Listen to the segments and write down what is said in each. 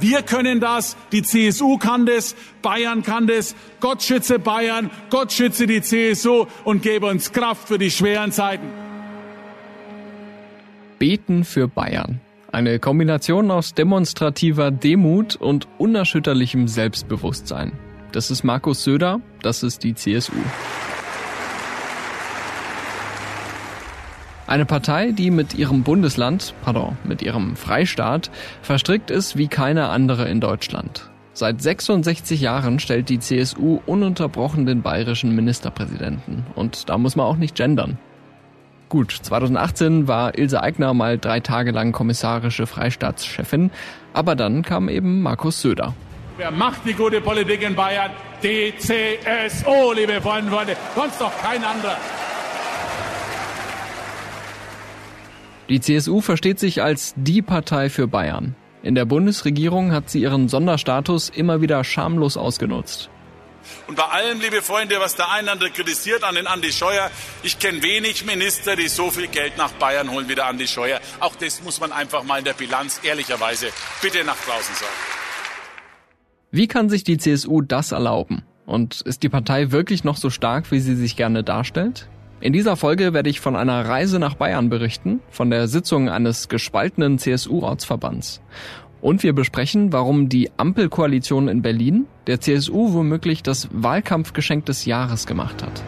Wir können das, die CSU kann das, Bayern kann das. Gott schütze Bayern, Gott schütze die CSU und gebe uns Kraft für die schweren Zeiten. Beten für Bayern. Eine Kombination aus demonstrativer Demut und unerschütterlichem Selbstbewusstsein. Das ist Markus Söder, das ist die CSU. Eine Partei, die mit ihrem Bundesland, pardon, mit ihrem Freistaat verstrickt ist wie keine andere in Deutschland. Seit 66 Jahren stellt die CSU ununterbrochen den bayerischen Ministerpräsidenten. Und da muss man auch nicht gendern. Gut, 2018 war Ilse Aigner mal drei Tage lang kommissarische Freestaatschefin, aber dann kam eben Markus Söder. Wer macht die gute Politik in Bayern? Die CSU, liebe Freunde und Freunde, sonst doch kein anderer. Die CSU versteht sich als die Partei für Bayern. In der Bundesregierung hat sie ihren Sonderstatus immer wieder schamlos ausgenutzt. Und bei allem, liebe Freunde, was der einander kritisiert an den Andi Scheuer, ich kenne wenig Minister, die so viel Geld nach Bayern holen wie der Andi Scheuer. Auch das muss man einfach mal in der Bilanz ehrlicherweise bitte nach draußen sagen. Wie kann sich die CSU das erlauben? Und ist die Partei wirklich noch so stark, wie sie sich gerne darstellt? In dieser Folge werde ich von einer Reise nach Bayern berichten, von der Sitzung eines gespaltenen CSU-Ortsverbands. Und wir besprechen, warum die Ampelkoalition in Berlin der CSU womöglich das Wahlkampfgeschenk des Jahres gemacht hat.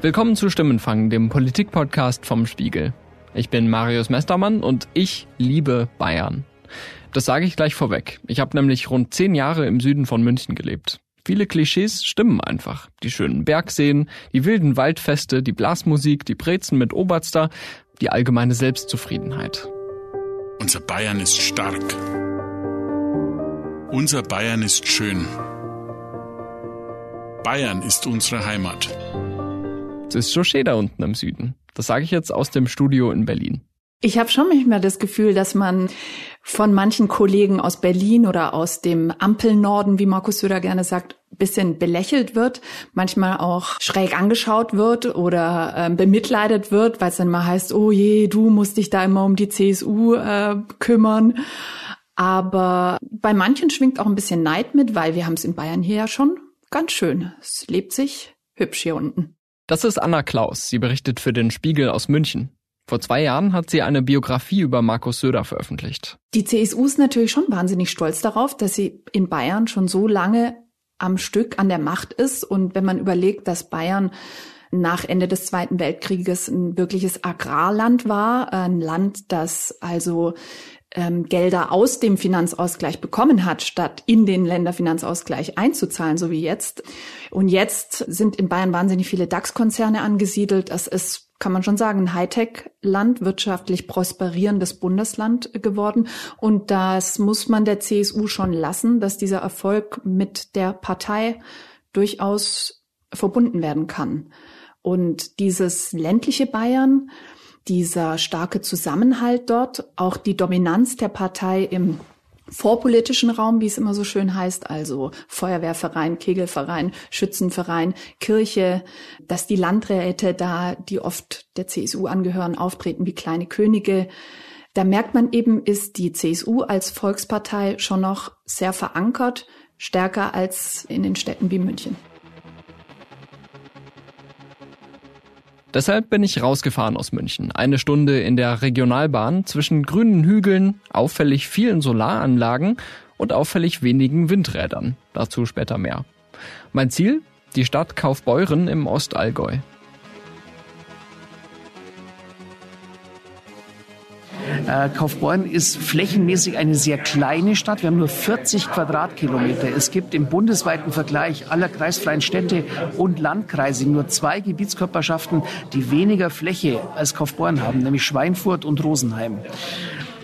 Willkommen zu Stimmenfang, dem Politikpodcast vom Spiegel. Ich bin Marius Mestermann und ich liebe Bayern. Das sage ich gleich vorweg. Ich habe nämlich rund zehn Jahre im Süden von München gelebt. Viele Klischees stimmen einfach. Die schönen Bergseen, die wilden Waldfeste, die Blasmusik, die Brezen mit Oberster, die allgemeine Selbstzufriedenheit. Unser Bayern ist stark. Unser Bayern ist schön. Bayern ist unsere Heimat. Es ist schon schön da unten im Süden. Das sage ich jetzt aus dem Studio in Berlin. Ich habe schon manchmal das Gefühl, dass man von manchen Kollegen aus Berlin oder aus dem Ampelnorden, wie Markus Söder gerne sagt, bisschen belächelt wird, manchmal auch schräg angeschaut wird oder äh, bemitleidet wird, weil es dann mal heißt, oh je, du musst dich da immer um die CSU äh, kümmern. Aber bei manchen schwingt auch ein bisschen Neid mit, weil wir haben es in Bayern hier ja schon ganz schön. Es lebt sich hübsch hier unten. Das ist Anna Klaus. Sie berichtet für den Spiegel aus München. Vor zwei Jahren hat sie eine Biografie über Markus Söder veröffentlicht. Die CSU ist natürlich schon wahnsinnig stolz darauf, dass sie in Bayern schon so lange am Stück an der Macht ist. Und wenn man überlegt, dass Bayern nach Ende des Zweiten Weltkrieges ein wirkliches Agrarland war, ein Land, das also ähm, Gelder aus dem Finanzausgleich bekommen hat, statt in den Länderfinanzausgleich einzuzahlen, so wie jetzt. Und jetzt sind in Bayern wahnsinnig viele DAX-Konzerne angesiedelt. Das ist kann man schon sagen, ein Hightech-Land, wirtschaftlich prosperierendes Bundesland geworden. Und das muss man der CSU schon lassen, dass dieser Erfolg mit der Partei durchaus verbunden werden kann. Und dieses ländliche Bayern, dieser starke Zusammenhalt dort, auch die Dominanz der Partei im vorpolitischen Raum, wie es immer so schön heißt, also Feuerwehrverein, Kegelverein, Schützenverein, Kirche, dass die Landräte da, die oft der CSU angehören, auftreten wie kleine Könige. Da merkt man eben, ist die CSU als Volkspartei schon noch sehr verankert, stärker als in den Städten wie München. Deshalb bin ich rausgefahren aus München. Eine Stunde in der Regionalbahn zwischen grünen Hügeln, auffällig vielen Solaranlagen und auffällig wenigen Windrädern. Dazu später mehr. Mein Ziel? Die Stadt Kaufbeuren im Ostallgäu. Äh, Kaufbeuren ist flächenmäßig eine sehr kleine Stadt. Wir haben nur 40 Quadratkilometer. Es gibt im bundesweiten Vergleich aller kreisfreien Städte und Landkreise nur zwei Gebietskörperschaften, die weniger Fläche als Kaufbeuren haben, nämlich Schweinfurt und Rosenheim.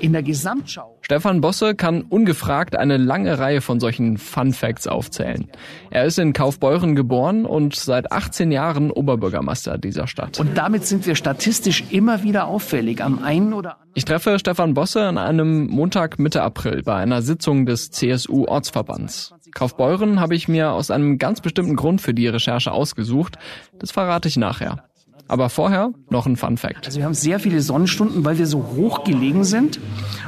In der Gesamtschau. Stefan Bosse kann ungefragt eine lange Reihe von solchen Fun Facts aufzählen. Er ist in Kaufbeuren geboren und seit 18 Jahren Oberbürgermeister dieser Stadt. Und damit sind wir statistisch immer wieder auffällig am einen oder anderen. Ich treffe Stefan Bosse an einem Montag Mitte April bei einer Sitzung des CSU Ortsverbands. Kaufbeuren habe ich mir aus einem ganz bestimmten Grund für die Recherche ausgesucht. Das verrate ich nachher. Aber vorher noch ein Fun Fact. Also wir haben sehr viele Sonnenstunden, weil wir so hoch gelegen sind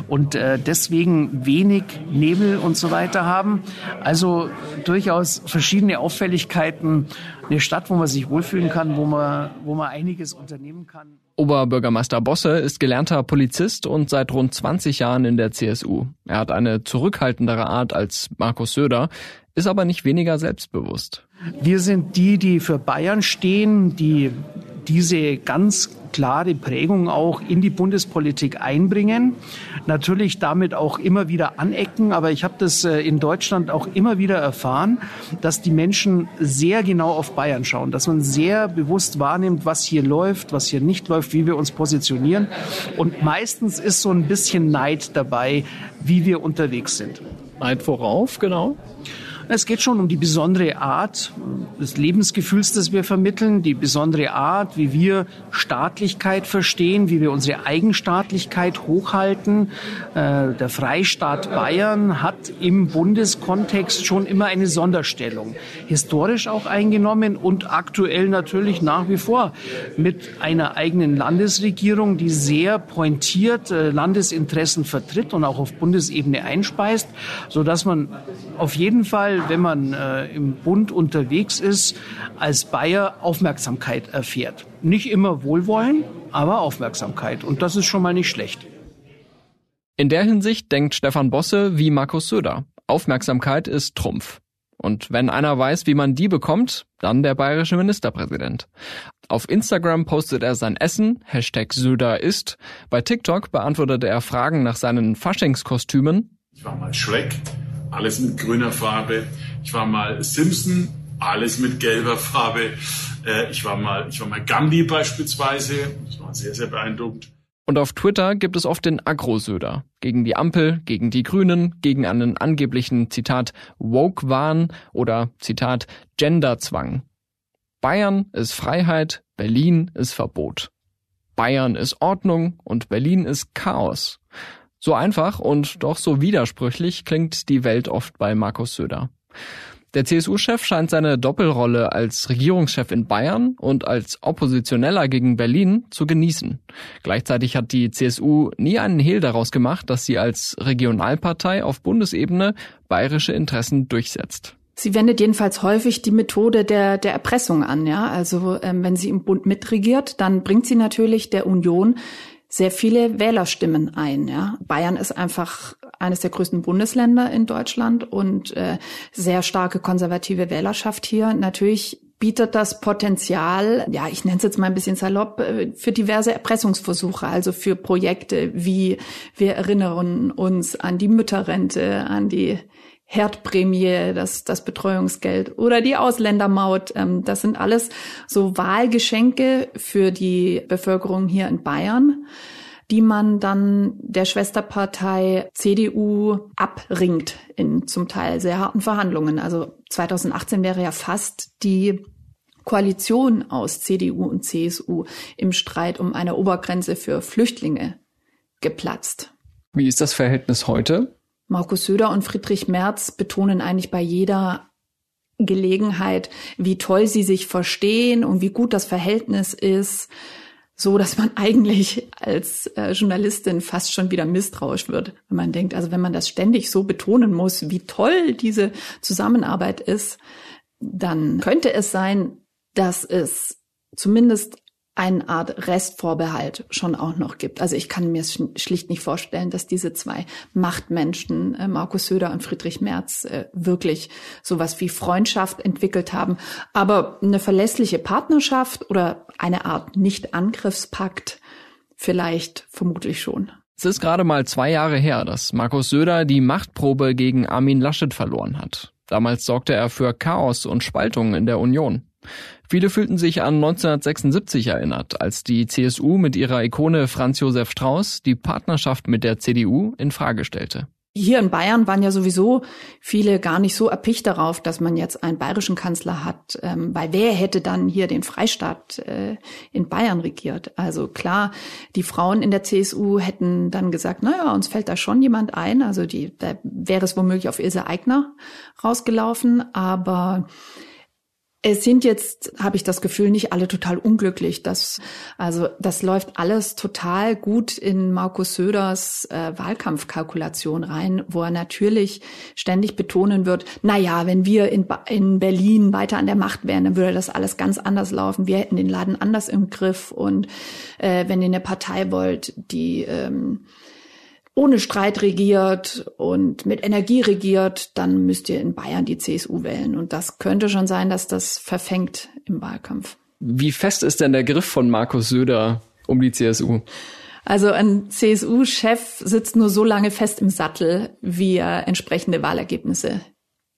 und äh, deswegen wenig Nebel und so weiter haben. Also durchaus verschiedene Auffälligkeiten. Eine Stadt, wo man sich wohlfühlen kann, wo man, wo man einiges unternehmen kann. Oberbürgermeister Bosse ist gelernter Polizist und seit rund 20 Jahren in der CSU. Er hat eine zurückhaltendere Art als Markus Söder, ist aber nicht weniger selbstbewusst. Wir sind die, die für Bayern stehen, die diese ganz klare Prägung auch in die Bundespolitik einbringen. Natürlich damit auch immer wieder anecken, aber ich habe das äh, in Deutschland auch immer wieder erfahren, dass die Menschen sehr genau auf Bayern schauen, dass man sehr bewusst wahrnimmt, was hier läuft, was hier nicht läuft, wie wir uns positionieren. Und meistens ist so ein bisschen Neid dabei, wie wir unterwegs sind. Neid worauf, genau? Es geht schon um die besondere Art des Lebensgefühls, das wir vermitteln, die besondere Art, wie wir Staatlichkeit verstehen, wie wir unsere Eigenstaatlichkeit hochhalten. Äh, der Freistaat Bayern hat im Bundeskontext schon immer eine Sonderstellung, historisch auch eingenommen und aktuell natürlich nach wie vor mit einer eigenen Landesregierung, die sehr pointiert äh, Landesinteressen vertritt und auch auf Bundesebene einspeist, so dass man auf jeden Fall Fall, wenn man äh, im Bund unterwegs ist, als Bayer Aufmerksamkeit erfährt. Nicht immer Wohlwollen, aber Aufmerksamkeit. Und das ist schon mal nicht schlecht. In der Hinsicht denkt Stefan Bosse wie Markus Söder. Aufmerksamkeit ist Trumpf. Und wenn einer weiß, wie man die bekommt, dann der bayerische Ministerpräsident. Auf Instagram postet er sein Essen, Hashtag Söder isst. Bei TikTok beantwortet er Fragen nach seinen Faschingskostümen. Ich war mal Schreck, alles mit grüner Farbe. Ich war mal Simpson, alles mit gelber Farbe. Äh, ich war mal, ich war mal Gandhi beispielsweise. Das war sehr, sehr beeindruckend. Und auf Twitter gibt es oft den Agro-Söder. Gegen die Ampel, gegen die Grünen, gegen einen angeblichen, Zitat, Woke-Wahn oder, Zitat, Genderzwang. Bayern ist Freiheit, Berlin ist Verbot. Bayern ist Ordnung und Berlin ist Chaos. So einfach und doch so widersprüchlich klingt die Welt oft bei Markus Söder. Der CSU-Chef scheint seine Doppelrolle als Regierungschef in Bayern und als Oppositioneller gegen Berlin zu genießen. Gleichzeitig hat die CSU nie einen Hehl daraus gemacht, dass sie als Regionalpartei auf Bundesebene bayerische Interessen durchsetzt. Sie wendet jedenfalls häufig die Methode der, der Erpressung an, ja. Also ähm, wenn sie im Bund mitregiert, dann bringt sie natürlich der Union sehr viele Wählerstimmen ein. Ja. Bayern ist einfach eines der größten Bundesländer in Deutschland und äh, sehr starke konservative Wählerschaft hier. Natürlich bietet das Potenzial, ja, ich nenne es jetzt mal ein bisschen salopp, äh, für diverse Erpressungsversuche, also für Projekte wie wir erinnern uns an die Mütterrente, an die Herdprämie, das, das Betreuungsgeld oder die Ausländermaut. Ähm, das sind alles so Wahlgeschenke für die Bevölkerung hier in Bayern, die man dann der Schwesterpartei CDU abringt in zum Teil sehr harten Verhandlungen. Also 2018 wäre ja fast die Koalition aus CDU und CSU im Streit um eine Obergrenze für Flüchtlinge geplatzt. Wie ist das Verhältnis heute? Markus Söder und Friedrich Merz betonen eigentlich bei jeder Gelegenheit, wie toll sie sich verstehen und wie gut das Verhältnis ist, so dass man eigentlich als äh, Journalistin fast schon wieder misstrauisch wird, wenn man denkt, also wenn man das ständig so betonen muss, wie toll diese Zusammenarbeit ist, dann könnte es sein, dass es zumindest eine Art Restvorbehalt schon auch noch gibt. Also ich kann mir schlicht nicht vorstellen, dass diese zwei Machtmenschen, äh, Markus Söder und Friedrich Merz, äh, wirklich sowas wie Freundschaft entwickelt haben. Aber eine verlässliche Partnerschaft oder eine Art Nicht-Angriffspakt vielleicht vermutlich schon. Es ist gerade mal zwei Jahre her, dass Markus Söder die Machtprobe gegen Armin Laschet verloren hat. Damals sorgte er für Chaos und Spaltung in der Union. Viele fühlten sich an 1976 erinnert, als die CSU mit ihrer Ikone Franz Josef Strauß die Partnerschaft mit der CDU in Frage stellte. Hier in Bayern waren ja sowieso viele gar nicht so erpicht darauf, dass man jetzt einen bayerischen Kanzler hat, ähm, weil wer hätte dann hier den Freistaat äh, in Bayern regiert? Also klar, die Frauen in der CSU hätten dann gesagt, naja, uns fällt da schon jemand ein. Also die, da wäre es womöglich auf Ilse Aigner rausgelaufen, aber Es sind jetzt, habe ich das Gefühl, nicht alle total unglücklich. Das, also das läuft alles total gut in Markus Söders äh, Wahlkampfkalkulation rein, wo er natürlich ständig betonen wird, na ja, wenn wir in, in Berlin weiter an der Macht wären, dann würde das alles ganz anders laufen. Wir hätten den Laden anders im Griff. Und äh, wenn ihr eine Partei wollt, die ähm, ohne Streit regiert und mit Energie regiert, dann müsst ihr in Bayern die CSU wählen. Und das könnte schon sein, dass das verfängt im Wahlkampf. Wie fest ist denn der Griff von Markus Söder um die CSU? Also ein CSU-Chef sitzt nur so lange fest im Sattel, wie er entsprechende Wahlergebnisse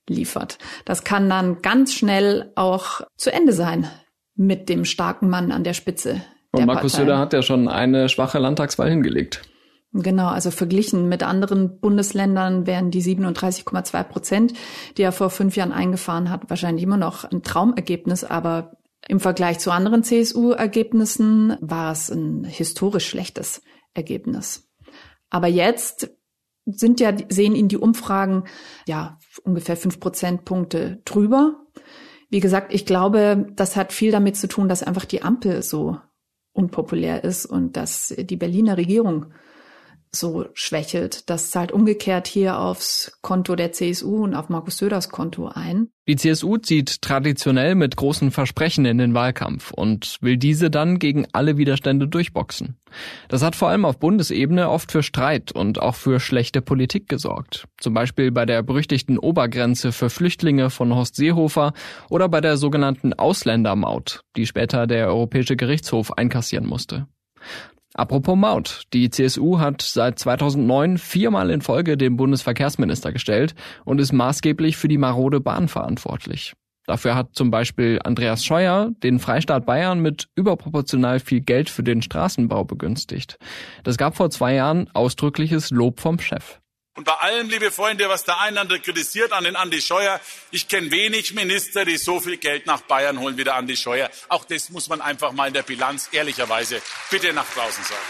liefert. Das kann dann ganz schnell auch zu Ende sein mit dem starken Mann an der Spitze. Und Markus Partei. Söder hat ja schon eine schwache Landtagswahl hingelegt. Genau, also verglichen mit anderen Bundesländern wären die 37,2 Prozent, die er vor fünf Jahren eingefahren hat, wahrscheinlich immer noch ein Traumergebnis, aber im Vergleich zu anderen CSU-Ergebnissen war es ein historisch schlechtes Ergebnis. Aber jetzt sind ja, sehen ihn die Umfragen ja ungefähr fünf Prozentpunkte drüber. Wie gesagt, ich glaube, das hat viel damit zu tun, dass einfach die Ampel so unpopulär ist und dass die Berliner Regierung so schwächelt. Das zahlt umgekehrt hier aufs Konto der CSU und auf Markus Söders Konto ein. Die CSU zieht traditionell mit großen Versprechen in den Wahlkampf und will diese dann gegen alle Widerstände durchboxen. Das hat vor allem auf Bundesebene oft für Streit und auch für schlechte Politik gesorgt. Zum Beispiel bei der berüchtigten Obergrenze für Flüchtlinge von Horst Seehofer oder bei der sogenannten Ausländermaut, die später der Europäische Gerichtshof einkassieren musste. Apropos Maut. Die CSU hat seit 2009 viermal in Folge den Bundesverkehrsminister gestellt und ist maßgeblich für die marode Bahn verantwortlich. Dafür hat zum Beispiel Andreas Scheuer den Freistaat Bayern mit überproportional viel Geld für den Straßenbau begünstigt. Das gab vor zwei Jahren ausdrückliches Lob vom Chef. Und bei allem, liebe Freunde, was der einander kritisiert an den Andi Scheuer, ich kenne wenig Minister, die so viel Geld nach Bayern holen wie der Andi Scheuer. Auch das muss man einfach mal in der Bilanz ehrlicherweise bitte nach draußen sagen.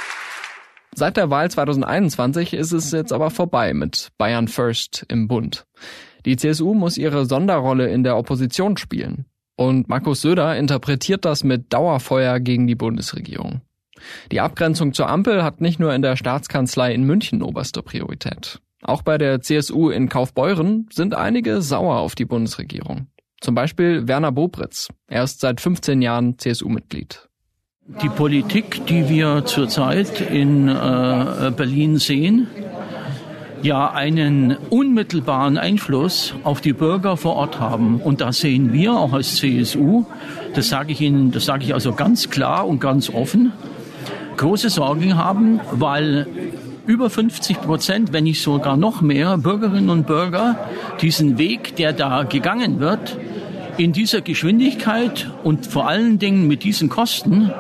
Seit der Wahl 2021 ist es jetzt aber vorbei mit Bayern First im Bund. Die CSU muss ihre Sonderrolle in der Opposition spielen. Und Markus Söder interpretiert das mit Dauerfeuer gegen die Bundesregierung. Die Abgrenzung zur Ampel hat nicht nur in der Staatskanzlei in München oberste Priorität. Auch bei der CSU in Kaufbeuren sind einige sauer auf die Bundesregierung. Zum Beispiel Werner Bobritz. Er ist seit 15 Jahren CSU-Mitglied. Die Politik, die wir zurzeit in äh, Berlin sehen, ja einen unmittelbaren Einfluss auf die Bürger vor Ort haben. Und da sehen wir auch als CSU, das sage ich Ihnen, das sage ich also ganz klar und ganz offen, große Sorgen haben, weil über 50 Prozent, wenn nicht sogar noch mehr Bürgerinnen und Bürger diesen Weg, der da gegangen wird, in dieser Geschwindigkeit und vor allen Dingen mit diesen Kosten,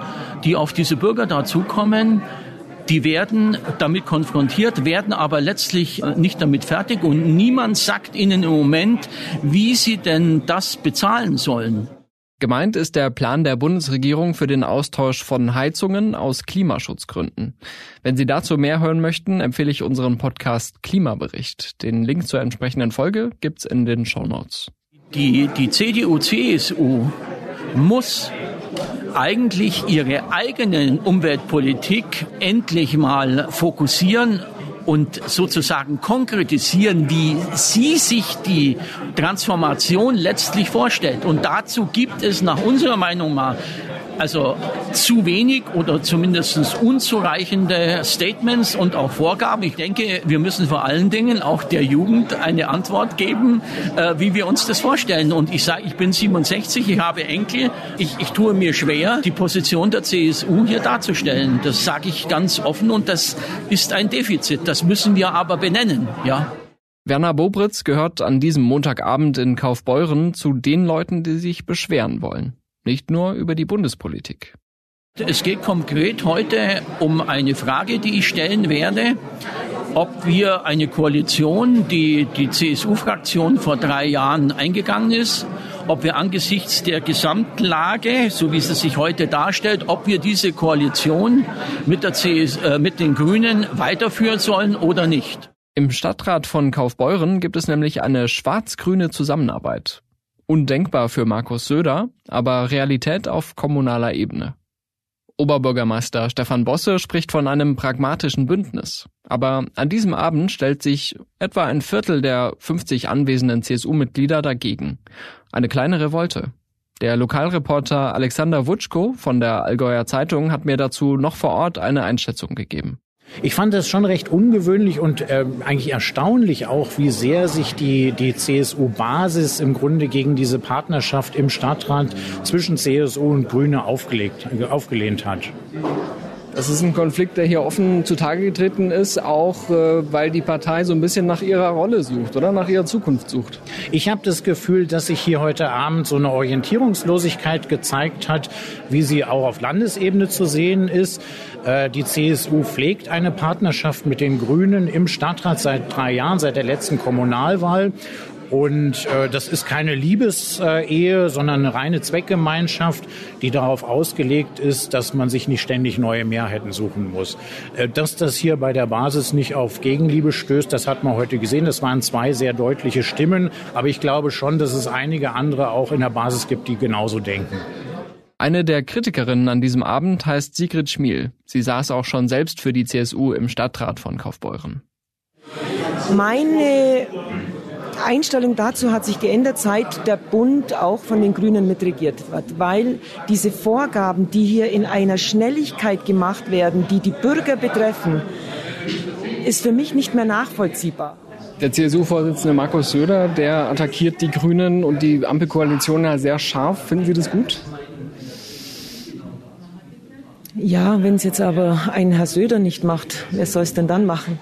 die auf diese Bürger dazukommen, die werden damit konfrontiert, werden aber letztlich nicht damit fertig und niemand sagt ihnen im Moment, wie sie denn das bezahlen sollen. Gemeint ist der Plan der Bundesregierung für den Austausch von Heizungen aus Klimaschutzgründen. Wenn Sie dazu mehr hören möchten, empfehle ich unseren Podcast Klimabericht. Den Link zur entsprechenden Folge gibt's in den Show Notes. Die, die CDU-CSU muss eigentlich ihre eigene Umweltpolitik endlich mal fokussieren und sozusagen konkretisieren, wie sie sich die Transformation letztlich vorstellt. Und dazu gibt es nach unserer Meinung mal also zu wenig oder zumindest unzureichende Statements und auch Vorgaben. Ich denke, wir müssen vor allen Dingen auch der Jugend eine Antwort geben, äh, wie wir uns das vorstellen. Und ich sage, ich bin 67, ich habe Enkel. Ich, ich tue mir schwer, die Position der CSU hier darzustellen. Das sage ich ganz offen und das ist ein Defizit. Das müssen wir aber benennen, ja. Werner Bobritz gehört an diesem Montagabend in Kaufbeuren zu den Leuten, die sich beschweren wollen nicht nur über die Bundespolitik. Es geht konkret heute um eine Frage, die ich stellen werde, ob wir eine Koalition, die die CSU-Fraktion vor drei Jahren eingegangen ist, ob wir angesichts der Gesamtlage, so wie sie sich heute darstellt, ob wir diese Koalition mit, der CS, äh, mit den Grünen weiterführen sollen oder nicht. Im Stadtrat von Kaufbeuren gibt es nämlich eine schwarz-grüne Zusammenarbeit. Undenkbar für Markus Söder, aber Realität auf kommunaler Ebene. Oberbürgermeister Stefan Bosse spricht von einem pragmatischen Bündnis. Aber an diesem Abend stellt sich etwa ein Viertel der 50 anwesenden CSU-Mitglieder dagegen. Eine kleine Revolte. Der Lokalreporter Alexander Wutschko von der Allgäuer Zeitung hat mir dazu noch vor Ort eine Einschätzung gegeben. Ich fand das schon recht ungewöhnlich und äh, eigentlich erstaunlich auch, wie sehr sich die, die CSU-Basis im Grunde gegen diese Partnerschaft im Stadtrat zwischen CSU und Grüne aufgelegt, aufgelehnt hat. Das ist ein Konflikt, der hier offen zutage getreten ist, auch äh, weil die Partei so ein bisschen nach ihrer Rolle sucht oder nach ihrer Zukunft sucht. Ich habe das Gefühl, dass sich hier heute Abend so eine Orientierungslosigkeit gezeigt hat, wie sie auch auf Landesebene zu sehen ist. Äh, die CSU pflegt eine Partnerschaft mit den Grünen im Stadtrat seit drei Jahren, seit der letzten Kommunalwahl. Und äh, das ist keine Liebesehe, sondern eine reine Zweckgemeinschaft, die darauf ausgelegt ist, dass man sich nicht ständig neue Mehrheiten suchen muss. Äh, dass das hier bei der Basis nicht auf Gegenliebe stößt, das hat man heute gesehen. Das waren zwei sehr deutliche Stimmen. Aber ich glaube schon, dass es einige andere auch in der Basis gibt, die genauso denken. Eine der Kritikerinnen an diesem Abend heißt Sigrid Schmiel. Sie saß auch schon selbst für die CSU im Stadtrat von Kaufbeuren. Meine Einstellung dazu hat sich geändert, seit der Bund auch von den Grünen mitregiert wird, weil diese Vorgaben, die hier in einer Schnelligkeit gemacht werden, die die Bürger betreffen, ist für mich nicht mehr nachvollziehbar. Der CSU-Vorsitzende Markus Söder, der attackiert die Grünen und die Ampelkoalition ja sehr scharf. Finden Sie das gut? Ja, wenn es jetzt aber ein Herr Söder nicht macht, wer soll es denn dann machen?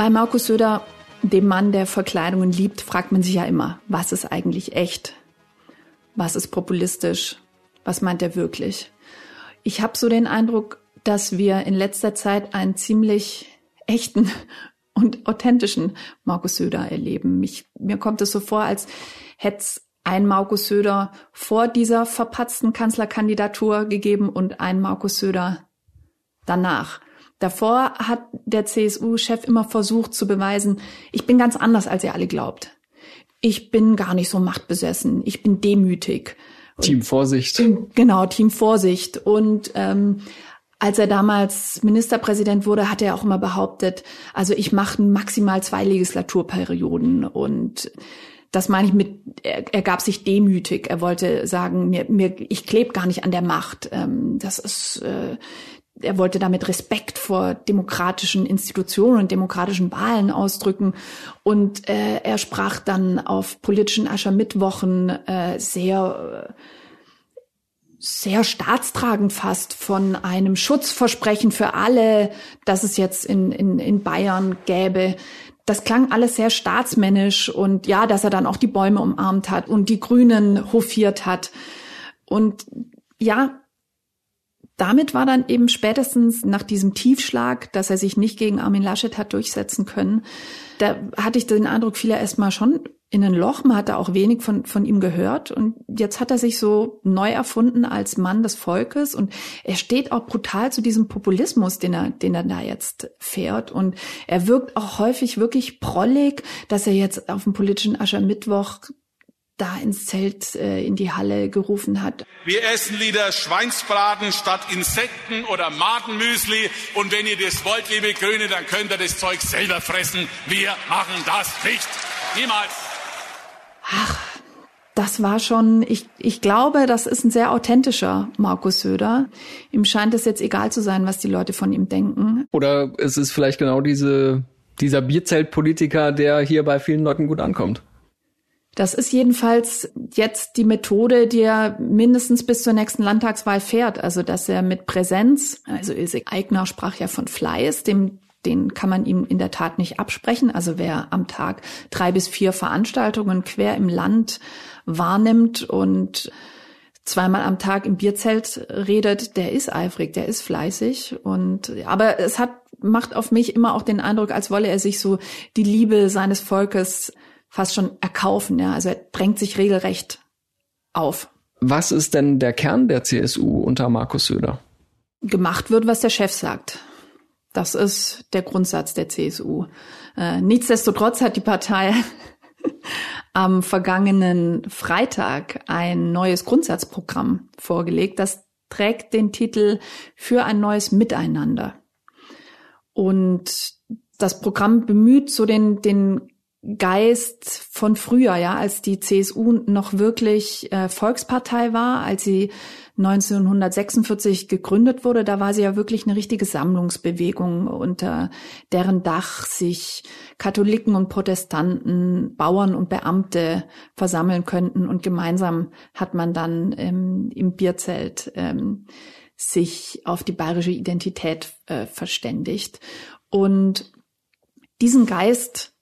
Bei Markus Söder, dem Mann, der Verkleidungen liebt, fragt man sich ja immer, was ist eigentlich echt? Was ist populistisch? Was meint er wirklich? Ich habe so den Eindruck, dass wir in letzter Zeit einen ziemlich echten und authentischen Markus Söder erleben. Mich, mir kommt es so vor, als hätte es ein Markus Söder vor dieser verpatzten Kanzlerkandidatur gegeben und ein Markus Söder danach. Davor hat der CSU-Chef immer versucht zu beweisen, ich bin ganz anders, als ihr alle glaubt. Ich bin gar nicht so machtbesessen. Ich bin demütig. Team Vorsicht. Genau, Team Vorsicht. Und ähm, als er damals Ministerpräsident wurde, hat er auch immer behauptet, also ich mache maximal zwei Legislaturperioden und das meine ich mit, er, er gab sich demütig. Er wollte sagen, mir, mir, ich klebe gar nicht an der Macht. Ähm, das ist, äh, er wollte damit Respekt vor demokratischen Institutionen und demokratischen Wahlen ausdrücken. Und äh, er sprach dann auf politischen Aschermittwochen äh, sehr äh, sehr staatstragend fast von einem Schutzversprechen für alle, das es jetzt in, in, in Bayern gäbe. Das klang alles sehr staatsmännisch und ja, dass er dann auch die Bäume umarmt hat und die Grünen hofiert hat. Und ja, damit war dann eben spätestens nach diesem Tiefschlag, dass er sich nicht gegen Armin Laschet hat durchsetzen können, da hatte ich den Eindruck, fiel er erstmal schon in ein Loch. Man hatte auch wenig von, von ihm gehört. Und jetzt hat er sich so neu erfunden als Mann des Volkes. Und er steht auch brutal zu diesem Populismus, den er, den er da jetzt fährt. Und er wirkt auch häufig wirklich prollig, dass er jetzt auf dem politischen Aschermittwoch da ins Zelt äh, in die Halle gerufen hat. Wir essen lieber Schweinsbraten statt Insekten oder Madenmüsli. Und wenn ihr das wollt, liebe Grüne, dann könnt ihr das Zeug selber fressen. Wir machen das nicht. Niemals. Ach, das war schon, ich, ich glaube, das ist ein sehr authentischer Markus Söder. Ihm scheint es jetzt egal zu sein, was die Leute von ihm denken. Oder es ist vielleicht genau diese, dieser Bierzeltpolitiker, der hier bei vielen Leuten gut ankommt. Das ist jedenfalls jetzt die Methode, die er mindestens bis zur nächsten Landtagswahl fährt. Also, dass er mit Präsenz, also Ilse Eigner sprach ja von Fleiß, dem den kann man ihm in der Tat nicht absprechen. Also wer am Tag drei bis vier Veranstaltungen quer im Land wahrnimmt und zweimal am Tag im Bierzelt redet, der ist eifrig, der ist fleißig und aber es hat macht auf mich immer auch den Eindruck, als wolle er sich so die Liebe seines Volkes fast schon erkaufen. Ja? Also er drängt sich regelrecht auf. Was ist denn der Kern der CSU unter Markus Söder? Gemacht wird, was der Chef sagt. Das ist der Grundsatz der CSU. Äh, nichtsdestotrotz hat die Partei am vergangenen Freitag ein neues Grundsatzprogramm vorgelegt. Das trägt den Titel Für ein neues Miteinander. Und das Programm bemüht so den, den Geist von früher, ja, als die CSU noch wirklich äh, Volkspartei war, als sie 1946 gegründet wurde, da war sie ja wirklich eine richtige Sammlungsbewegung, unter deren Dach sich Katholiken und Protestanten, Bauern und Beamte versammeln könnten und gemeinsam hat man dann ähm, im Bierzelt ähm, sich auf die bayerische Identität äh, verständigt. Und diesen Geist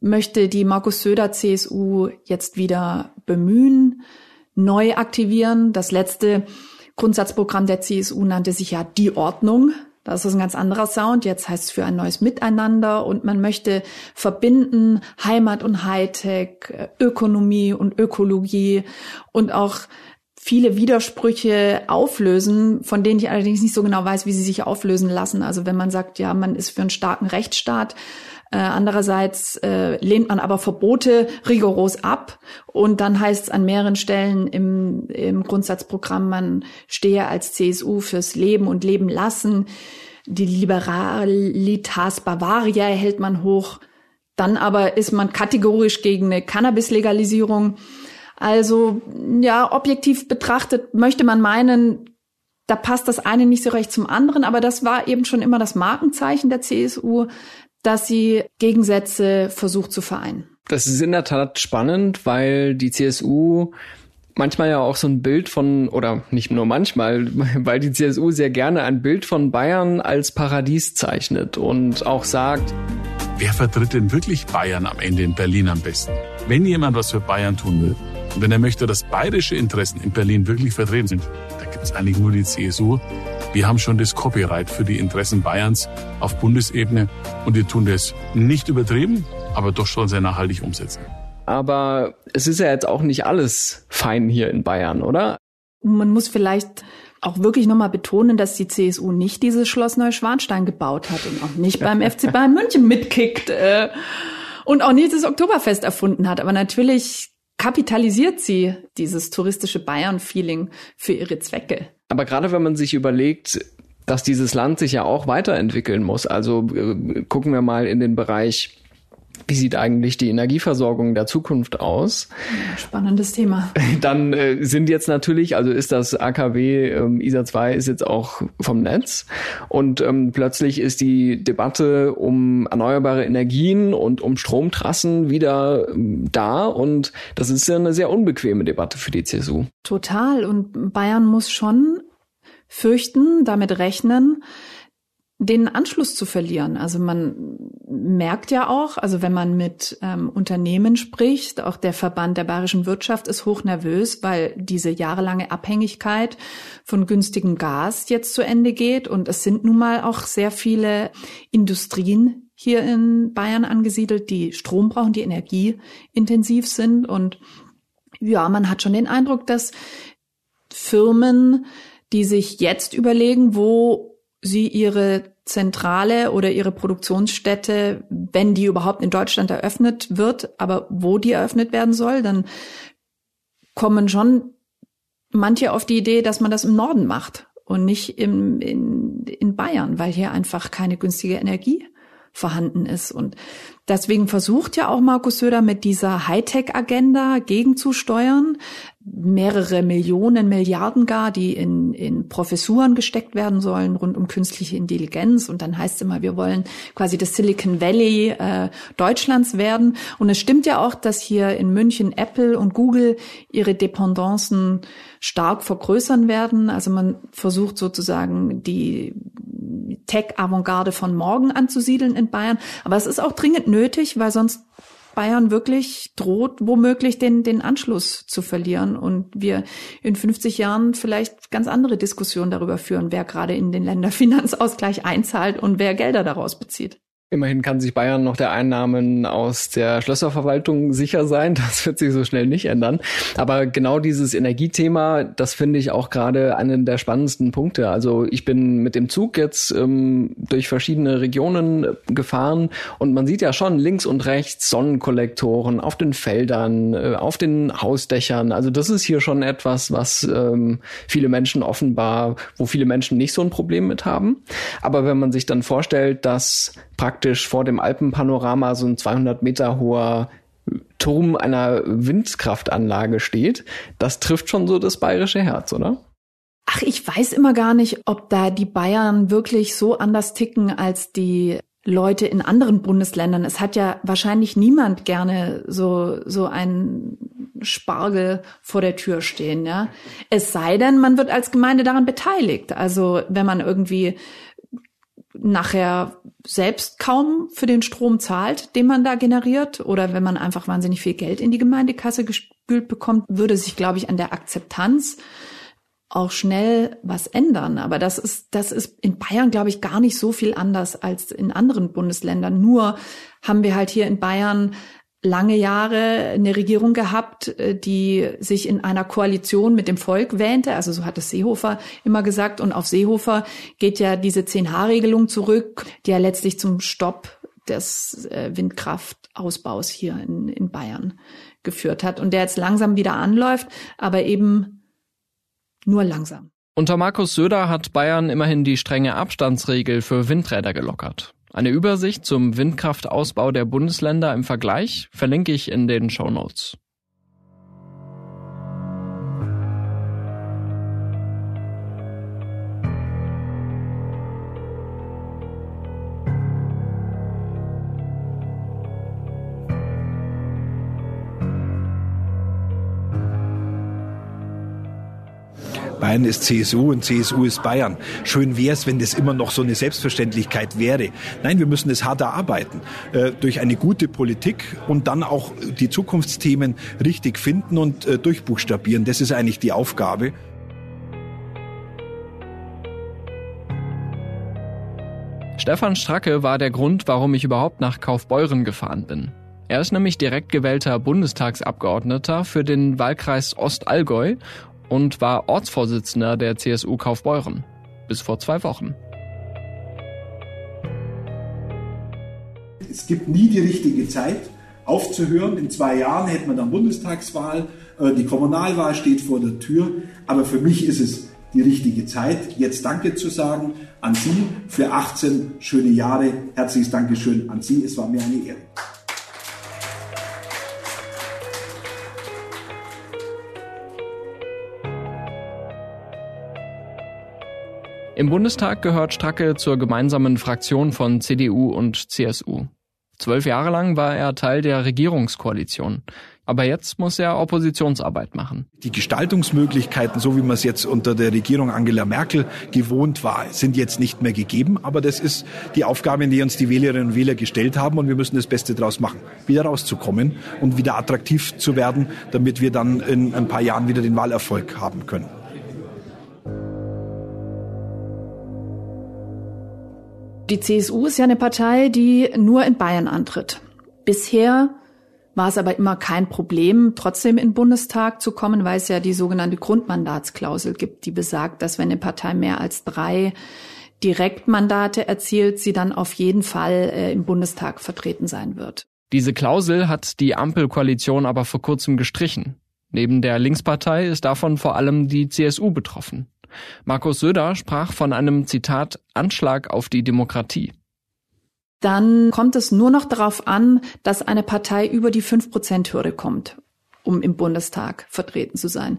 möchte die Markus Söder CSU jetzt wieder bemühen, neu aktivieren. Das letzte Grundsatzprogramm der CSU nannte sich ja die Ordnung. Das ist ein ganz anderer Sound. Jetzt heißt es für ein neues Miteinander und man möchte verbinden Heimat und Hightech, Ökonomie und Ökologie und auch viele Widersprüche auflösen, von denen ich allerdings nicht so genau weiß, wie sie sich auflösen lassen. Also wenn man sagt, ja, man ist für einen starken Rechtsstaat, äh, andererseits äh, lehnt man aber Verbote rigoros ab und dann heißt es an mehreren Stellen im, im Grundsatzprogramm, man stehe als CSU fürs Leben und Leben lassen. Die Liberalitas Bavaria hält man hoch. Dann aber ist man kategorisch gegen eine Cannabis-Legalisierung. Also ja, objektiv betrachtet möchte man meinen, da passt das eine nicht so recht zum anderen, aber das war eben schon immer das Markenzeichen der CSU, dass sie Gegensätze versucht zu vereinen. Das ist in der Tat spannend, weil die CSU manchmal ja auch so ein Bild von, oder nicht nur manchmal, weil die CSU sehr gerne ein Bild von Bayern als Paradies zeichnet und auch sagt, wer vertritt denn wirklich Bayern am Ende in Berlin am besten? Wenn jemand was für Bayern tun will, und wenn er möchte, dass bayerische Interessen in Berlin wirklich vertreten sind, da gibt es eigentlich nur die CSU. Wir haben schon das Copyright für die Interessen Bayerns auf Bundesebene und wir tun das nicht übertrieben, aber doch schon sehr nachhaltig umsetzen. Aber es ist ja jetzt auch nicht alles fein hier in Bayern, oder? Man muss vielleicht auch wirklich nochmal betonen, dass die CSU nicht dieses Schloss Neuschwanstein gebaut hat und auch nicht beim FC Bayern München mitkickt äh, und auch nicht das Oktoberfest erfunden hat. Aber natürlich kapitalisiert sie dieses touristische Bayern-Feeling für ihre Zwecke. Aber gerade wenn man sich überlegt, dass dieses Land sich ja auch weiterentwickeln muss. Also äh, gucken wir mal in den Bereich wie sieht eigentlich die Energieversorgung der Zukunft aus? Spannendes Thema. Dann äh, sind jetzt natürlich, also ist das AKW ähm, ISA 2 ist jetzt auch vom Netz und ähm, plötzlich ist die Debatte um erneuerbare Energien und um Stromtrassen wieder ähm, da und das ist ja eine sehr unbequeme Debatte für die CSU. Total und Bayern muss schon fürchten, damit rechnen, den Anschluss zu verlieren. Also man merkt ja auch, also wenn man mit ähm, Unternehmen spricht, auch der Verband der bayerischen Wirtschaft ist hochnervös, weil diese jahrelange Abhängigkeit von günstigem Gas jetzt zu Ende geht. Und es sind nun mal auch sehr viele Industrien hier in Bayern angesiedelt, die Strom brauchen, die energieintensiv sind. Und ja, man hat schon den Eindruck, dass Firmen, die sich jetzt überlegen, wo sie ihre Zentrale oder ihre Produktionsstätte, wenn die überhaupt in Deutschland eröffnet wird, aber wo die eröffnet werden soll, dann kommen schon manche auf die Idee, dass man das im Norden macht und nicht im, in, in Bayern, weil hier einfach keine günstige Energie vorhanden ist. Und deswegen versucht ja auch Markus Söder mit dieser Hightech-Agenda gegenzusteuern mehrere Millionen, Milliarden gar, die in, in Professuren gesteckt werden sollen rund um künstliche Intelligenz. Und dann heißt es immer, wir wollen quasi das Silicon Valley äh, Deutschlands werden. Und es stimmt ja auch, dass hier in München Apple und Google ihre Dependancen stark vergrößern werden. Also man versucht sozusagen die Tech-Avantgarde von morgen anzusiedeln in Bayern. Aber es ist auch dringend nötig, weil sonst Bayern wirklich droht, womöglich den, den Anschluss zu verlieren und wir in 50 Jahren vielleicht ganz andere Diskussionen darüber führen, wer gerade in den Länderfinanzausgleich einzahlt und wer Gelder daraus bezieht. Immerhin kann sich Bayern noch der Einnahmen aus der Schlösserverwaltung sicher sein. Das wird sich so schnell nicht ändern. Aber genau dieses Energiethema, das finde ich auch gerade einen der spannendsten Punkte. Also ich bin mit dem Zug jetzt ähm, durch verschiedene Regionen gefahren und man sieht ja schon links und rechts Sonnenkollektoren auf den Feldern, äh, auf den Hausdächern. Also das ist hier schon etwas, was ähm, viele Menschen offenbar, wo viele Menschen nicht so ein Problem mit haben. Aber wenn man sich dann vorstellt, dass praktisch vor dem Alpenpanorama so ein 200 Meter hoher Turm einer Windkraftanlage steht. Das trifft schon so das bayerische Herz, oder? Ach, ich weiß immer gar nicht, ob da die Bayern wirklich so anders ticken als die Leute in anderen Bundesländern. Es hat ja wahrscheinlich niemand gerne so, so einen Spargel vor der Tür stehen, ja. Es sei denn, man wird als Gemeinde daran beteiligt. Also, wenn man irgendwie nachher selbst kaum für den Strom zahlt, den man da generiert, oder wenn man einfach wahnsinnig viel Geld in die Gemeindekasse gespült bekommt, würde sich, glaube ich, an der Akzeptanz auch schnell was ändern. Aber das ist, das ist in Bayern, glaube ich, gar nicht so viel anders als in anderen Bundesländern. Nur haben wir halt hier in Bayern lange Jahre eine Regierung gehabt, äh, die sich in einer Koalition mit dem Volk wähnte. Also so hat es Seehofer immer gesagt. Und auf Seehofer geht ja diese 10H-Regelung zurück, die ja letztlich zum Stopp des äh, Windkraftausbaus hier in, in Bayern geführt hat und der jetzt langsam wieder anläuft, aber eben nur langsam. Unter Markus Söder hat Bayern immerhin die strenge Abstandsregel für Windräder gelockert. Eine Übersicht zum Windkraftausbau der Bundesländer im Vergleich verlinke ich in den Show Notes. Bayern ist CSU und CSU ist Bayern. Schön wäre es, wenn das immer noch so eine Selbstverständlichkeit wäre. Nein, wir müssen es hart erarbeiten. Äh, durch eine gute Politik und dann auch die Zukunftsthemen richtig finden und äh, durchbuchstabieren. Das ist eigentlich die Aufgabe. Stefan Stracke war der Grund, warum ich überhaupt nach Kaufbeuren gefahren bin. Er ist nämlich direkt gewählter Bundestagsabgeordneter für den Wahlkreis Ostallgäu und war Ortsvorsitzender der CSU Kaufbeuren. Bis vor zwei Wochen. Es gibt nie die richtige Zeit aufzuhören. In zwei Jahren hätten wir dann Bundestagswahl, äh, die Kommunalwahl steht vor der Tür. Aber für mich ist es die richtige Zeit, jetzt Danke zu sagen an Sie für 18 schöne Jahre. Herzliches Dankeschön an Sie. Es war mir eine Ehre. Im Bundestag gehört Stracke zur gemeinsamen Fraktion von CDU und CSU. Zwölf Jahre lang war er Teil der Regierungskoalition. Aber jetzt muss er Oppositionsarbeit machen. Die Gestaltungsmöglichkeiten, so wie man es jetzt unter der Regierung Angela Merkel gewohnt war, sind jetzt nicht mehr gegeben. Aber das ist die Aufgabe, die uns die Wählerinnen und Wähler gestellt haben. Und wir müssen das Beste daraus machen, wieder rauszukommen und wieder attraktiv zu werden, damit wir dann in ein paar Jahren wieder den Wahlerfolg haben können. Die CSU ist ja eine Partei, die nur in Bayern antritt. Bisher war es aber immer kein Problem, trotzdem in den Bundestag zu kommen, weil es ja die sogenannte Grundmandatsklausel gibt, die besagt, dass wenn eine Partei mehr als drei Direktmandate erzielt, sie dann auf jeden Fall äh, im Bundestag vertreten sein wird. Diese Klausel hat die Ampelkoalition aber vor kurzem gestrichen. Neben der Linkspartei ist davon vor allem die CSU betroffen. Markus Söder sprach von einem Zitat Anschlag auf die Demokratie. Dann kommt es nur noch darauf an, dass eine Partei über die 5-Prozent-Hürde kommt, um im Bundestag vertreten zu sein.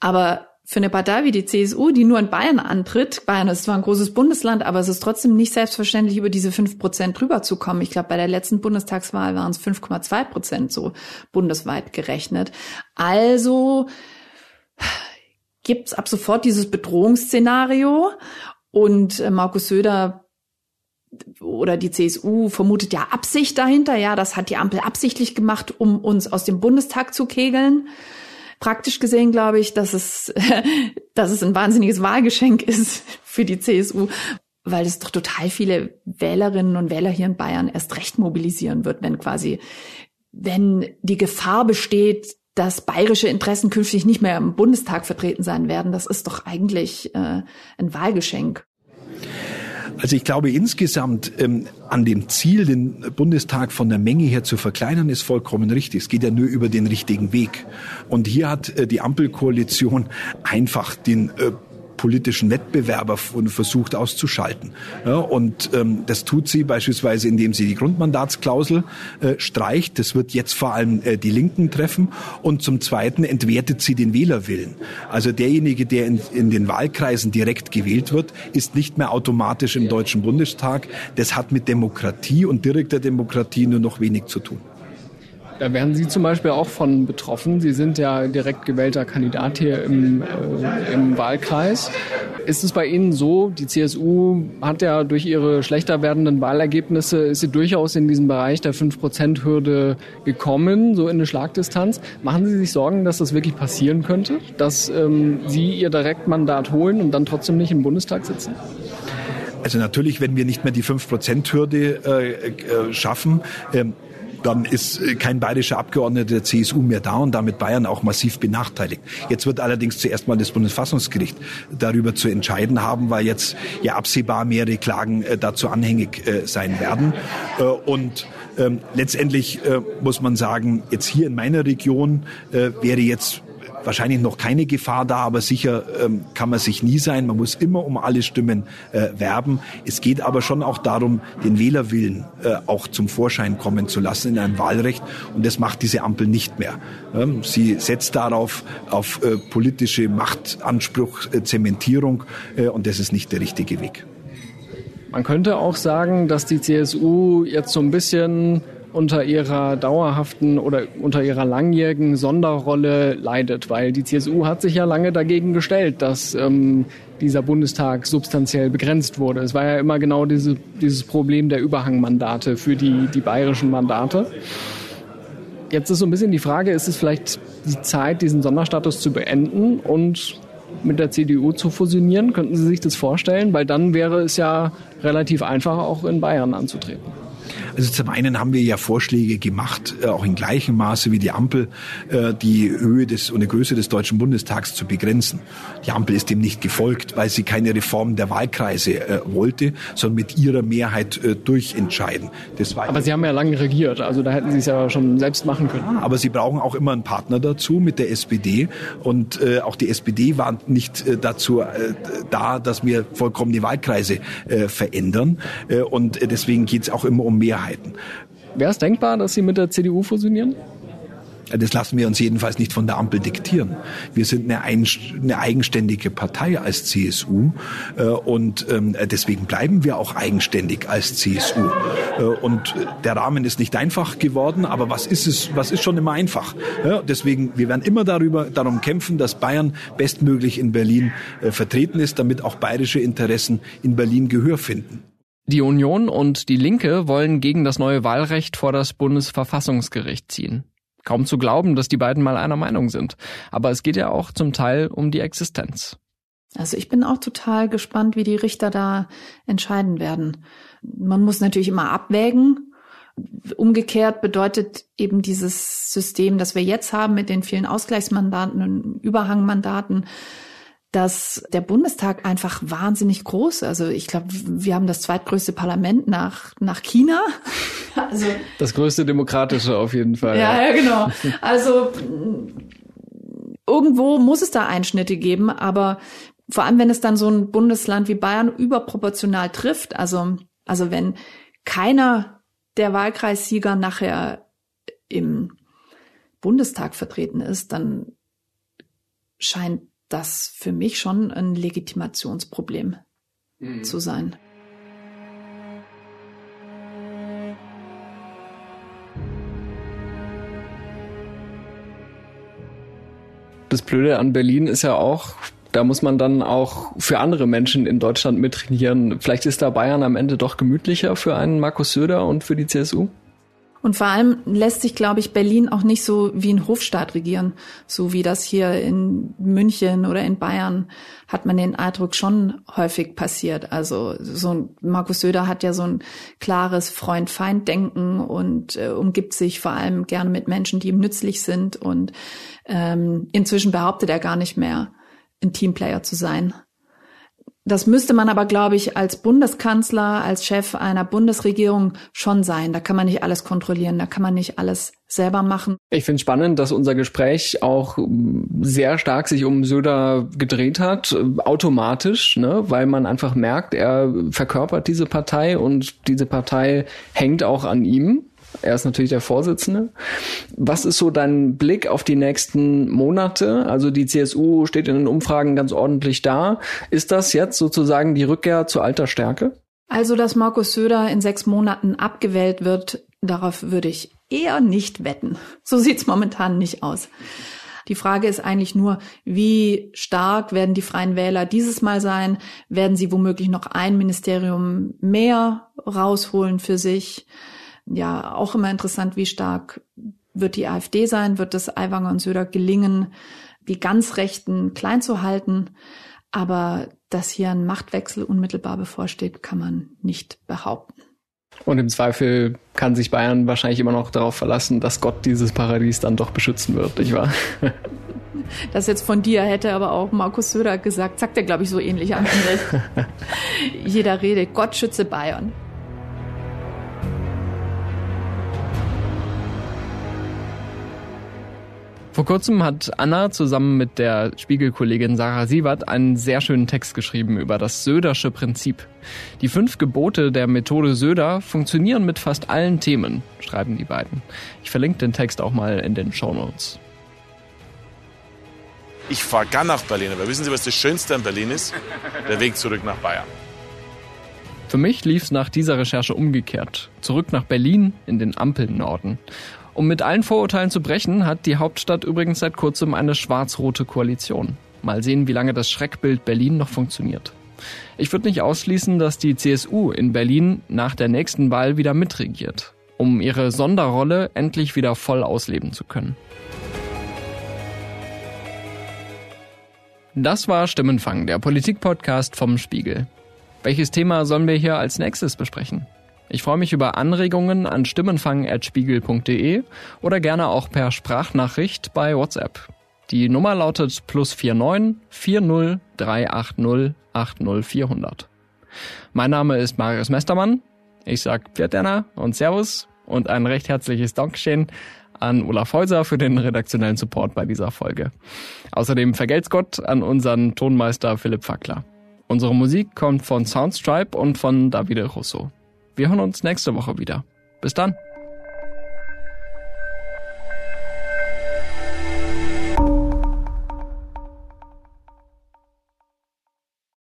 Aber für eine Partei wie die CSU, die nur in Bayern antritt, Bayern ist zwar ein großes Bundesland, aber es ist trotzdem nicht selbstverständlich, über diese 5 Prozent drüber zu kommen. Ich glaube, bei der letzten Bundestagswahl waren es 5,2 Prozent so bundesweit gerechnet. Also gibt es ab sofort dieses Bedrohungsszenario und äh, Markus Söder oder die CSU vermutet ja Absicht dahinter. Ja, das hat die Ampel absichtlich gemacht, um uns aus dem Bundestag zu kegeln. Praktisch gesehen glaube ich, dass es, dass es ein wahnsinniges Wahlgeschenk ist für die CSU. weil es doch total viele Wählerinnen und Wähler hier in Bayern erst recht mobilisieren wird, wenn quasi, wenn die Gefahr besteht, dass bayerische Interessen künftig nicht mehr im Bundestag vertreten sein werden. Das ist doch eigentlich äh, ein Wahlgeschenk. Also ich glaube insgesamt ähm, an dem Ziel, den Bundestag von der Menge her zu verkleinern, ist vollkommen richtig. Es geht ja nur über den richtigen Weg. Und hier hat äh, die Ampelkoalition einfach den äh, politischen Wettbewerber versucht auszuschalten. Ja, und ähm, das tut sie beispielsweise, indem sie die Grundmandatsklausel äh, streicht. Das wird jetzt vor allem äh, die Linken treffen. Und zum Zweiten entwertet sie den Wählerwillen. Also derjenige, der in, in den Wahlkreisen direkt gewählt wird, ist nicht mehr automatisch im Deutschen Bundestag. Das hat mit Demokratie und direkter Demokratie nur noch wenig zu tun. Da wären Sie zum Beispiel auch von betroffen. Sie sind ja direkt gewählter Kandidat hier im, äh, im Wahlkreis. Ist es bei Ihnen so, die CSU hat ja durch ihre schlechter werdenden Wahlergebnisse, ist sie durchaus in diesen Bereich der 5%-Hürde gekommen, so in eine Schlagdistanz. Machen Sie sich Sorgen, dass das wirklich passieren könnte? Dass ähm, Sie Ihr Direktmandat holen und dann trotzdem nicht im Bundestag sitzen? Also natürlich, wenn wir nicht mehr die 5%-Hürde äh, äh, schaffen, ähm, dann ist äh, kein bayerischer Abgeordneter der CSU mehr da und damit Bayern auch massiv benachteiligt. Jetzt wird allerdings zuerst mal das Bundesfassungsgericht darüber zu entscheiden haben, weil jetzt ja absehbar mehrere Klagen äh, dazu anhängig äh, sein werden. Und ähm, letztendlich muss man sagen, jetzt hier in meiner Region wäre jetzt wahrscheinlich noch keine Gefahr da, aber sicher ähm, kann man sich nie sein. Man muss immer um alle Stimmen äh, werben. Es geht aber schon auch darum, den Wählerwillen äh, auch zum Vorschein kommen zu lassen in einem Wahlrecht. Und das macht diese Ampel nicht mehr. Ähm, sie setzt darauf auf äh, politische Machtanspruch, äh, Zementierung äh, und das ist nicht der richtige Weg. Man könnte auch sagen, dass die CSU jetzt so ein bisschen unter ihrer dauerhaften oder unter ihrer langjährigen Sonderrolle leidet, weil die CSU hat sich ja lange dagegen gestellt, dass ähm, dieser Bundestag substanziell begrenzt wurde. Es war ja immer genau diese, dieses Problem der Überhangmandate für die, die bayerischen Mandate. Jetzt ist so ein bisschen die Frage, ist es vielleicht die Zeit, diesen Sonderstatus zu beenden und mit der CDU zu fusionieren? Könnten Sie sich das vorstellen? Weil dann wäre es ja relativ einfach, auch in Bayern anzutreten. Also zum einen haben wir ja Vorschläge gemacht, äh, auch in gleichem Maße wie die Ampel, äh, die Höhe des und die Größe des Deutschen Bundestags zu begrenzen. Die Ampel ist dem nicht gefolgt, weil sie keine Reform der Wahlkreise äh, wollte, sondern mit ihrer Mehrheit durchentscheiden. Das war aber Sie haben ja lange regiert, also da hätten Sie es ja schon selbst machen können. Ja, aber Sie brauchen auch immer einen Partner dazu mit der SPD und auch die SPD war nicht dazu da, dass wir vollkommen die Wahlkreise verändern und deswegen geht es auch immer um Mehrheit. Mehrheiten. Wäre es denkbar, dass Sie mit der CDU fusionieren? Das lassen wir uns jedenfalls nicht von der Ampel diktieren. Wir sind eine, eine eigenständige Partei als CSU äh, und ähm, deswegen bleiben wir auch eigenständig als CSU. Äh, und der Rahmen ist nicht einfach geworden, aber was ist es? Was ist schon immer einfach? Deswegen, wir werden immer darüber darum kämpfen, dass Bayern bestmöglich in Berlin äh, vertreten ist, damit auch bayerische Interessen in Berlin Gehör finden. Die Union und die Linke wollen gegen das neue Wahlrecht vor das Bundesverfassungsgericht ziehen. Kaum zu glauben, dass die beiden mal einer Meinung sind. Aber es geht ja auch zum Teil um die Existenz. Also ich bin auch total gespannt, wie die Richter da entscheiden werden. Man muss natürlich immer abwägen. Umgekehrt bedeutet eben dieses System, das wir jetzt haben mit den vielen Ausgleichsmandaten und Überhangmandaten, dass der Bundestag einfach wahnsinnig groß, also ich glaube, wir haben das zweitgrößte Parlament nach, nach China. Also, das größte demokratische auf jeden Fall. Ja, ja, genau. Also irgendwo muss es da Einschnitte geben, aber vor allem, wenn es dann so ein Bundesland wie Bayern überproportional trifft, also, also wenn keiner der Wahlkreissieger nachher im Bundestag vertreten ist, dann scheint das für mich schon ein Legitimationsproblem mhm. zu sein. Das Blöde an Berlin ist ja auch, da muss man dann auch für andere Menschen in Deutschland mittrainieren. Vielleicht ist da Bayern am Ende doch gemütlicher für einen Markus Söder und für die CSU? Und vor allem lässt sich, glaube ich, Berlin auch nicht so wie ein Hofstaat regieren. So wie das hier in München oder in Bayern hat man den Eindruck schon häufig passiert. Also so ein Markus Söder hat ja so ein klares Freund-Feind-Denken und äh, umgibt sich vor allem gerne mit Menschen, die ihm nützlich sind. Und ähm, inzwischen behauptet er gar nicht mehr, ein Teamplayer zu sein. Das müsste man aber, glaube ich, als Bundeskanzler, als Chef einer Bundesregierung schon sein. Da kann man nicht alles kontrollieren, da kann man nicht alles selber machen. Ich finde spannend, dass unser Gespräch auch sehr stark sich um Söder gedreht hat, automatisch, ne, weil man einfach merkt, er verkörpert diese Partei und diese Partei hängt auch an ihm. Er ist natürlich der Vorsitzende. Was ist so dein Blick auf die nächsten Monate? Also die CSU steht in den Umfragen ganz ordentlich da. Ist das jetzt sozusagen die Rückkehr zu alter Stärke? Also, dass Markus Söder in sechs Monaten abgewählt wird, darauf würde ich eher nicht wetten. So sieht's momentan nicht aus. Die Frage ist eigentlich nur, wie stark werden die Freien Wähler dieses Mal sein? Werden sie womöglich noch ein Ministerium mehr rausholen für sich? Ja auch immer interessant, wie stark wird die AfD sein, wird es Aiwanger und Söder gelingen, die ganz Rechten klein zu halten. Aber dass hier ein Machtwechsel unmittelbar bevorsteht, kann man nicht behaupten. Und im Zweifel kann sich Bayern wahrscheinlich immer noch darauf verlassen, dass Gott dieses Paradies dann doch beschützen wird, nicht wahr? Das jetzt von dir hätte aber auch Markus Söder gesagt, sagt er, glaube ich, so ähnlich am Ende. Jeder Rede, Gott schütze Bayern. Vor kurzem hat Anna zusammen mit der Spiegelkollegin Sarah Sievert einen sehr schönen Text geschrieben über das Södersche Prinzip. Die fünf Gebote der Methode Söder funktionieren mit fast allen Themen, schreiben die beiden. Ich verlinke den Text auch mal in den Show Notes. Ich fahre gern nach Berlin, aber wissen Sie, was das Schönste an Berlin ist? Der Weg zurück nach Bayern. Für mich lief es nach dieser Recherche umgekehrt. Zurück nach Berlin in den Ampelnorden. Um mit allen Vorurteilen zu brechen, hat die Hauptstadt übrigens seit kurzem eine schwarz-rote Koalition. Mal sehen, wie lange das Schreckbild Berlin noch funktioniert. Ich würde nicht ausschließen, dass die CSU in Berlin nach der nächsten Wahl wieder mitregiert, um ihre Sonderrolle endlich wieder voll ausleben zu können. Das war Stimmenfang, der Politikpodcast vom Spiegel. Welches Thema sollen wir hier als nächstes besprechen? Ich freue mich über Anregungen an stimmenfang.spiegel.de oder gerne auch per Sprachnachricht bei WhatsApp. Die Nummer lautet plus 49 40 380 80 400. Mein Name ist Marius Mestermann. Ich sag Pferdena und Servus und ein recht herzliches Dankeschön an Olaf Häuser für den redaktionellen Support bei dieser Folge. Außerdem vergelt's Gott an unseren Tonmeister Philipp Fackler. Unsere Musik kommt von Soundstripe und von Davide Russo. Wir hören uns nächste Woche wieder. Bis dann.